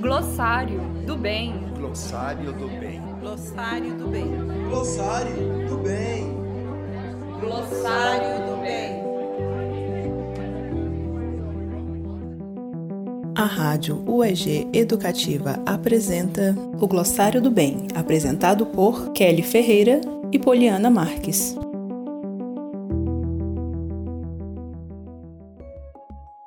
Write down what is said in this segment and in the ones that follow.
Glossário do bem. Glossário do bem. Glossário do bem. Glossário do bem. Glossário do bem. A Rádio UEG Educativa apresenta o Glossário do Bem, apresentado por Kelly Ferreira e Poliana Marques.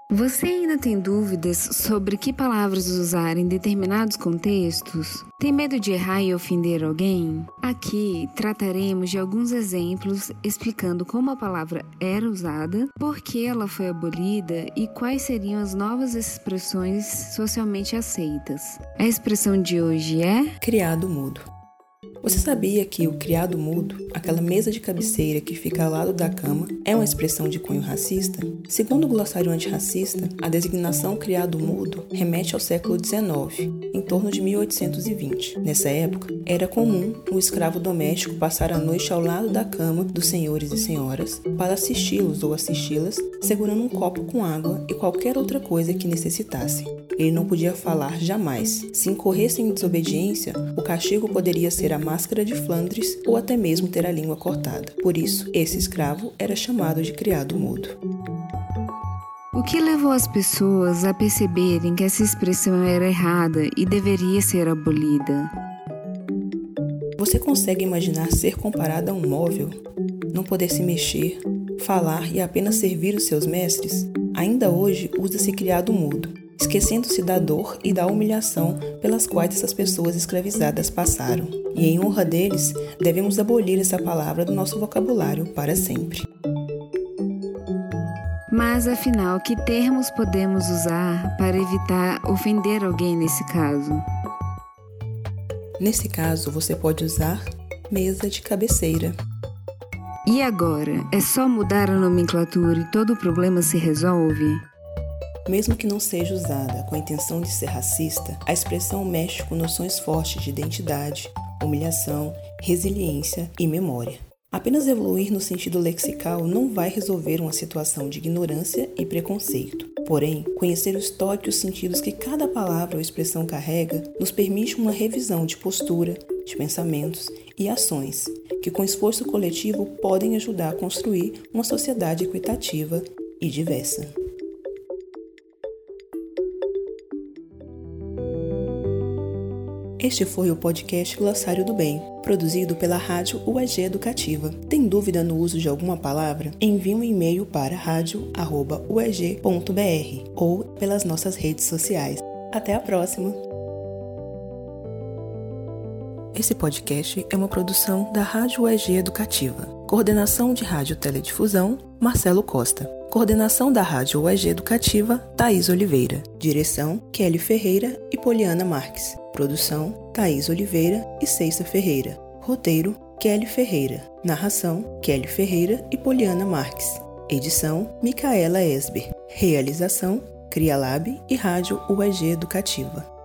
Você ainda tem dúvidas sobre que palavras usar em determinados contextos? Tem medo de errar e ofender alguém? Aqui trataremos de alguns exemplos explicando como a palavra era usada, por que ela foi abolida e quais seriam as novas expressões socialmente aceitas. A expressão de hoje é criado mudo. Você sabia que o criado mudo, aquela mesa de cabeceira que fica ao lado da cama, é uma expressão de cunho racista? Segundo o glossário antirracista, a designação criado mudo remete ao século XIX, em torno de 1820. Nessa época, era comum o escravo doméstico passar a noite ao lado da cama dos senhores e senhoras para assisti-los ou assisti-las, segurando um copo com água e qualquer outra coisa que necessitasse. Ele não podia falar jamais. Se incorresse em desobediência, o castigo poderia ser a máscara de Flandres ou até mesmo ter a língua cortada. Por isso, esse escravo era chamado de criado mudo. O que levou as pessoas a perceberem que essa expressão era errada e deveria ser abolida? Você consegue imaginar ser comparado a um móvel? Não poder se mexer, falar e apenas servir os seus mestres? Ainda hoje usa-se criado mudo, esquecendo-se da dor e da humilhação pelas quais essas pessoas escravizadas passaram. E em honra deles, devemos abolir essa palavra do nosso vocabulário para sempre. Mas afinal, que termos podemos usar para evitar ofender alguém nesse caso? Nesse caso, você pode usar mesa de cabeceira. E agora? É só mudar a nomenclatura e todo o problema se resolve? Mesmo que não seja usada com a intenção de ser racista, a expressão mexe com noções fortes de identidade, humilhação, resiliência e memória. Apenas evoluir no sentido lexical não vai resolver uma situação de ignorância e preconceito. Porém, conhecer o histórico e os sentidos que cada palavra ou expressão carrega nos permite uma revisão de postura, de pensamentos e ações que, com esforço coletivo, podem ajudar a construir uma sociedade equitativa e diversa. Este foi o podcast Glossário do Bem, produzido pela Rádio UEG Educativa. Tem dúvida no uso de alguma palavra? Envie um e-mail para radio@ueg.br ou pelas nossas redes sociais. Até a próxima! Esse podcast é uma produção da Rádio UEG Educativa. Coordenação de Rádio Teledifusão, Marcelo Costa. Coordenação da Rádio UEG Educativa, Thaís Oliveira. Direção, Kelly Ferreira e Poliana Marques. Produção: Thaís Oliveira e Ceissa Ferreira. Roteiro: Kelly Ferreira. Narração: Kelly Ferreira e Poliana Marques. Edição: Micaela Esber. Realização: Crialab e Rádio UEG Educativa.